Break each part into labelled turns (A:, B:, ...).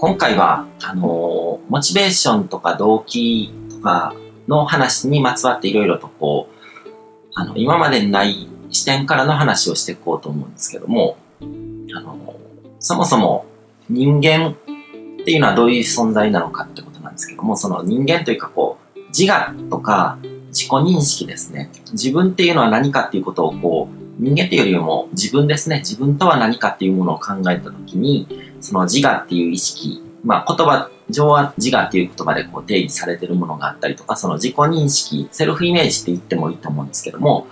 A: 今回は、あのモチベーションとか動機とかの話にまつわっていろいろとこう、あの、今までにない視点からの話をしていこうと思うんですけども、あの、そもそも人間っていうのはどういう存在なのかってことなんですけども、その人間というかこう、自我とか自己認識ですね。自分っていうのは何かっていうことをこう、人間っていうよりも自分ですね。自分とは何かっていうものを考えたときに、その自我っていう意識、まあ言葉上は自我っていう言葉でこう定義されてるものがあったりとか、その自己認識、セルフイメージって言ってもいいと思うんですけども、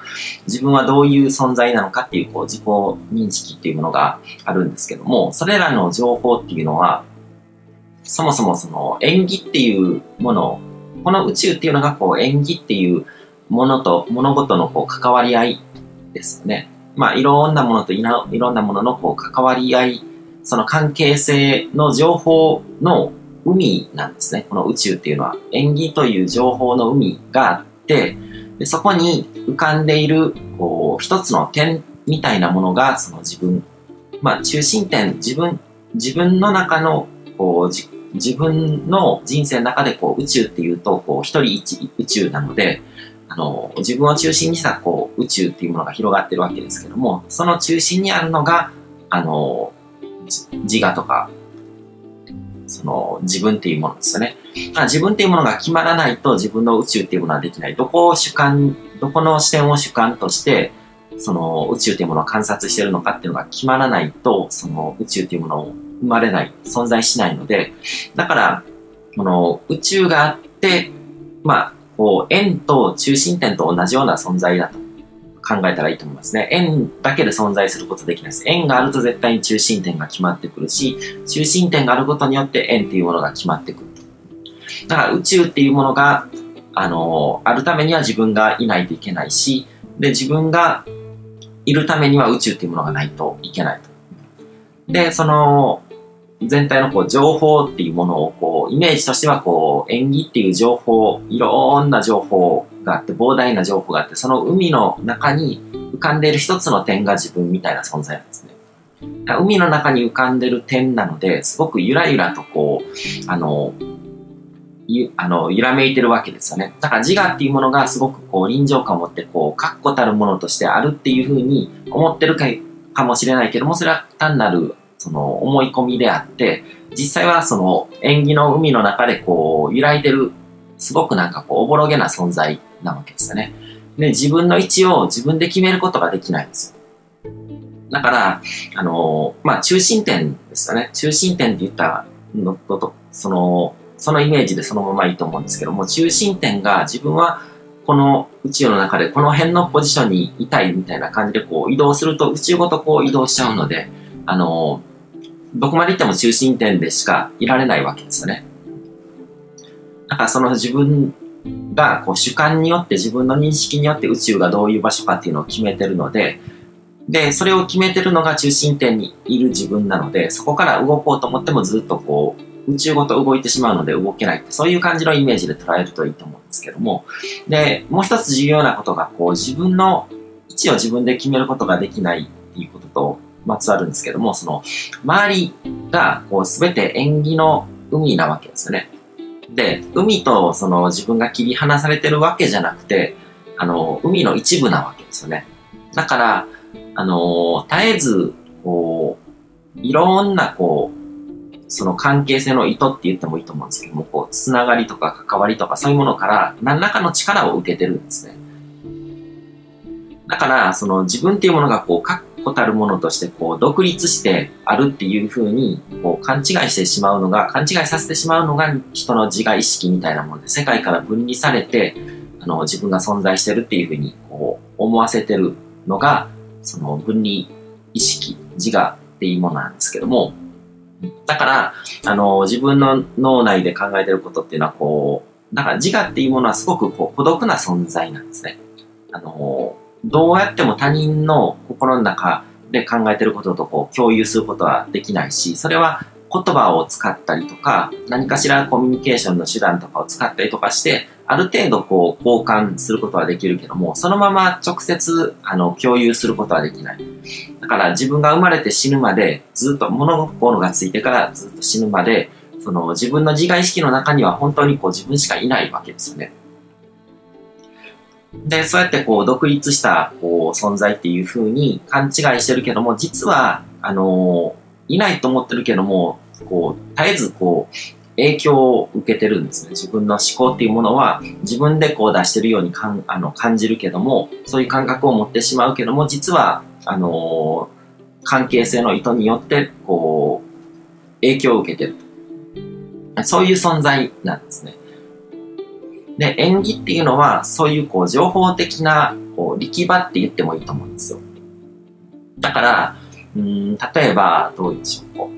A: 自分はどういう存在なのかっていうこう自己認識っていうものがあるんですけども、それらの情報っていうのは、そもそもその演技っていうものこの宇宙っていうのがこう演技っていうものと物事のこう関わり合いですよね。まあいろんなものといろんなもののこう関わり合い、その関係性の情報の海なんですね。この宇宙っていうのは演技という情報の海があって、でそこに浮かんでいるこう一つの点みたいなものがその自分、まあ中心点、自分、自分の中のこう自分の人生の中でこう宇宙っていうと、こう一人一宇宙なので、あの、自分を中心にしたこう宇宙っていうものが広がってるわけですけども、その中心にあるのが、あの、自我とか、その自分っていうものですよね。自分っていうものが決まらないと自分の宇宙っていうものはできない。どこを主観、どこの視点を主観として、その宇宙っていうものを観察してるのかっていうのが決まらないと、その宇宙っていうものを生まれない、存在しないので、だから、この宇宙があって、まあ、こう、円と中心点と同じような存在だと考えたらいいと思いますね。円だけで存在することできないです。円があると絶対に中心点が決まってくるし、中心点があることによって円っていうものが決まってくる。だから宇宙っていうものが、あの、あるためには自分がいないといけないし、で、自分がいるためには宇宙っていうものがないといけないと。で、その、全体のこう情報っていうものをこう、イメージとしてはこう、演技っていう情報、いろんな情報があって、膨大な情報があって、その海の中に浮かんでいる一つの点が自分みたいな存在なんですね。海の中に浮かんでいる点なので、すごくゆらゆらとこう、あの、ゆ、あの、揺らめいてるわけですよね。だから自我っていうものがすごくこう臨場感を持ってこう、確固たるものとしてあるっていうふうに思ってるかかもしれないけども、それは単なるその思い込みであって、実際はその縁起の海の中でこう揺らいでる、すごくなんかこうおぼろげな存在なわけですよね。で、自分の位置を自分で決めることができないんですよ。だから、あのまあ、中心点ですよね。中心点って言ったのと、その、そのイメージでそのままいいと思うんですけども、中心点が自分はこの宇宙の中でこの辺のポジションにいたいみたいな感じでこう移動すると宇宙ごとこう移動しちゃうので、あの、どこまで行っても中心点でしかいられないわけですよね。だからその自分がこう主観によって自分の認識によって宇宙がどういう場所かっていうのを決めてるので、で、それを決めてるのが中心点にいる自分なので、そこから動こうと思ってもずっとこう、宇宙ごと動いてしまうので動けないって、そういう感じのイメージで捉えるといいと思うんですけども。で、もう一つ重要なことが、こう自分の位置を自分で決めることができないっていうことと、まつわるんですけども、その、周りが、こう、すべて縁起の海なわけですよね。で、海とその自分が切り離されてるわけじゃなくて、あの、海の一部なわけですよね。だから、あの、絶えず、こう、いろんな、こう、その関係性の意図って言ってもいいと思うんですけども、こう、つながりとか関わりとかそういうものから何らかの力を受けてるんですね。だから、その自分っていうものがこう、確固たるものとしてこう、独立してあるっていうふうに、こう、勘違いしてしまうのが、勘違いさせてしまうのが人の自我意識みたいなもので、世界から分離されて、あの、自分が存在してるっていうふうに、こう、思わせてるのが、その分離意識、自我っていうものなんですけども、だから、あの、自分の脳内で考えてることっていうのは、こう、だから自我っていうものはすごくこう孤独な存在なんですね。あの、どうやっても他人の心の中で考えてることとこう共有することはできないし、それは言葉を使ったりとか、何かしらコミュニケーションの手段とかを使ったりとかして、ある程度こう交換することはできるけども、そのまま直接あの共有することはできない。だから自分が生まれて死ぬまでずっと物心がついてからずっと死ぬまでその自分の自我意識の中には本当にこう自分しかいないわけですよね。で、そうやってこう独立したこう存在っていう風に勘違いしてるけども、実は、あのー、いないと思ってるけども、こう、絶えずこう、影響を受けてるんですね。自分の思考っていうものは自分でこう出してるようにかんあの感じるけども、そういう感覚を持ってしまうけども、実は、あのー、関係性の意図によって、こう、影響を受けてる。そういう存在なんですね。で、演技っていうのは、そういうこう、情報的な、こう、力場って言ってもいいと思うんですよ。だから、うん、例えば、どうでしょう。こう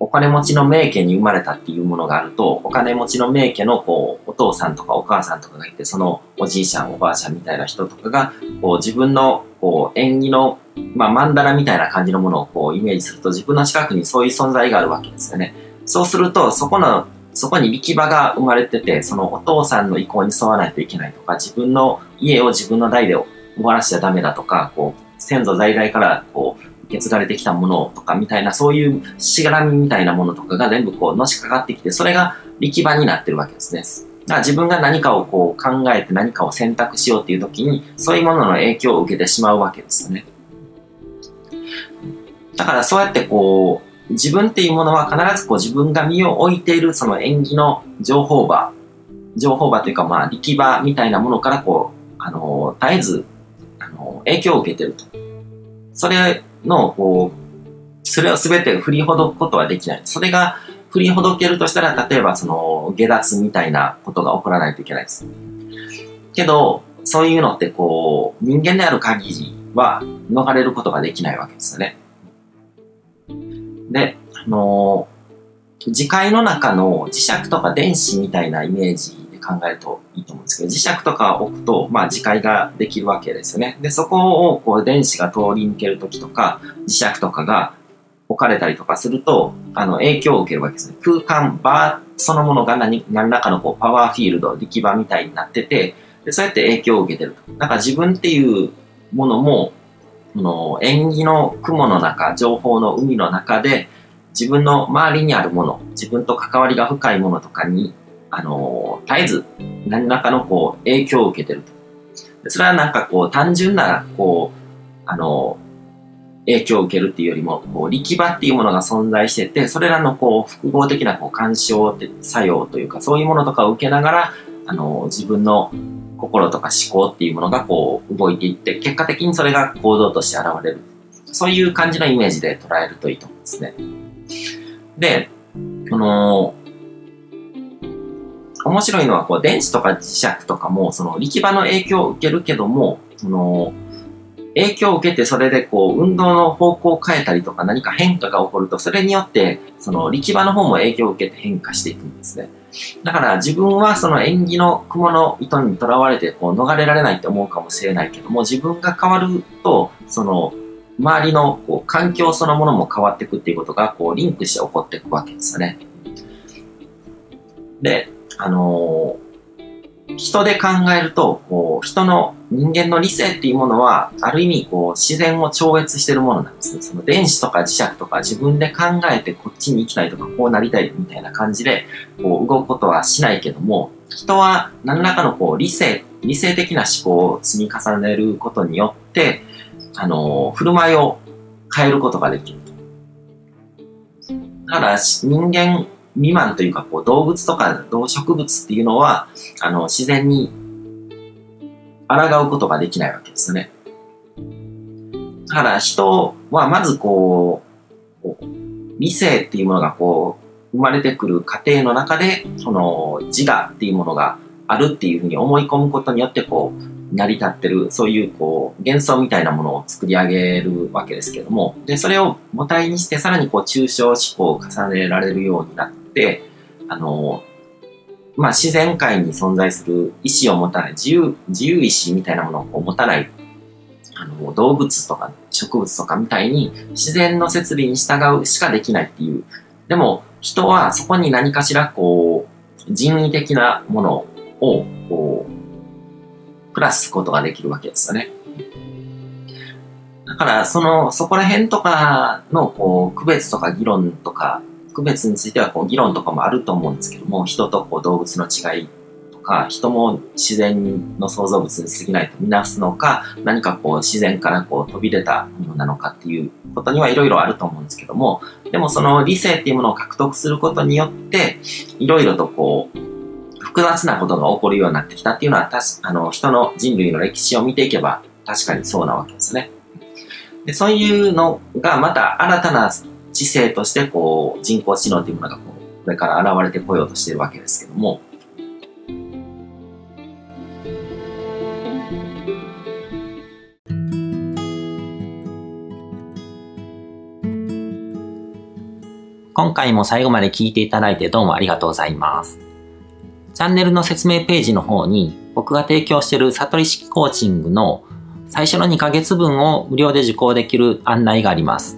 A: お金持ちの名家に生まれたっていうものがあると、お金持ちの名家のこう、お父さんとかお母さんとかがいて、そのおじいちゃんおばあちゃんみたいな人とかが、こう自分のこう縁起の、まあ曼荼羅みたいな感じのものをこうイメージすると、自分の近くにそういう存在があるわけですよね。そうすると、そこの、そこに力場が生まれてて、そのお父さんの意向に沿わないといけないとか、自分の家を自分の代で終わらしちゃダメだとか、こう、先祖在来からこう、受け継がれてきたものとかみたいな、そういうしがらみみたいなものとかが全部こうのしかかってきて、それが力場になってるわけですね。だから自分が何かをこう考えて何かを選択しようっていう時に、そういうものの影響を受けてしまうわけですよね。だからそうやってこう、自分っていうものは必ずこう自分が身を置いているその演技の情報場、情報場というかまあ力場みたいなものからこう、あの、絶えず、あの、影響を受けてると。それの、こう、それを全て振りほどくことはできない。それが振りほどけるとしたら、例えばその、下脱みたいなことが起こらないといけないです。けど、そういうのってこう、人間である限りは逃れることができないわけですよね。で、あのー、磁界の中の磁石とか電子みたいなイメージで考えるといいと思うんですけど、磁石とか置くと、まあ、磁界ができるわけですよね。で、そこを、こう、電子が通り抜けるときとか、磁石とかが置かれたりとかすると、あの、影響を受けるわけですね。空間、場そのものが何、何らかのこう、パワーフィールド、力場みたいになってて、で、そうやって影響を受けてると。だか自分っていうものも、の、縁起の雲の中、情報の海の中で、自分の周りにあるもの、自分と関わりが深いものとかにあの、絶えず何らかのこう影響を受けてると。それはなんかこう単純な、こう、あの、影響を受けるっていうよりも、こう力場っていうものが存在してて、それらのこう複合的なこう干渉作用というか、そういうものとかを受けながら、あの、自分の心とか思考っていうものがこう動いていって、結果的にそれが行動として現れる。そういう感じのイメージで捉えるといいと思うんですね。で、この、面白いのは、こう、電子とか磁石とかも、その力場の影響を受けるけども、その、影響を受けてそれでこう、運動の方向を変えたりとか何か変化が起こると、それによって、その力場の方も影響を受けて変化していくんですね。だから自分はその縁起の雲の糸にとらわれてこう逃れられないと思うかもしれないけども、自分が変わると、その、周りのこう環境そのものも変わっていくっていうことがこうリンクして起こっていくわけですよね。で、あのー、人で考えると、こう、人の人間の理性っていうものは、ある意味、こう、自然を超越してるものなんですね。その電子とか磁石とか自分で考えてこっちに行きたいとか、こうなりたいみたいな感じで、こう、動くことはしないけども、人は何らかのこう、理性、理性的な思考を積み重ねることによって、あのー、振る舞いを変えることができると。だ、人間未満というか、こう、動物とか動植物っていうのは、あの、自然に抗うことができないわけですね。だから人はまずこう、理性っていうものがこう、生まれてくる過程の中で、その自我っていうものがあるっていうふうに思い込むことによって、こう、成り立ってる、そういうこう、幻想みたいなものを作り上げるわけですけども、で、それを母体にしてさらにこう、抽象思考を重ねられるようになって、あの、まあ、自然界に存在する意志を持たない、自由、自由意志みたいなものを持たない、あの、動物とか植物とかみたいに自然の摂理に従うしかできないっていう。でも、人はそこに何かしらこう、人為的なものを、こう、プラスすことができるわけですよね。だから、その、そこら辺とかの、こう、区別とか議論とか区別についてはこう議論とかもあると思うんですけども、人とこう動物の違いとか、人も自然の創造物に過ぎないとみなすのか、何かこう自然からこう飛び出たものなのかっていうことにはいろいろあると思うんですけども、でもその理性っていうものを獲得することによって、いろいろとこう、複雑なことが起こるようになってきたっていうのは、あの人の人類の歴史を見ていけば確かにそうなわけですね。でそういうのがまた新たな知性としてこう人工知能というものがこうこれから現れてこようとしているわけですけども、今回も最後まで聞いていただいてどうもありがとうございます。チャンネルの説明ページの方に僕が提供している悟り式コーチングの最初の2ヶ月分を無料で受講できる案内があります。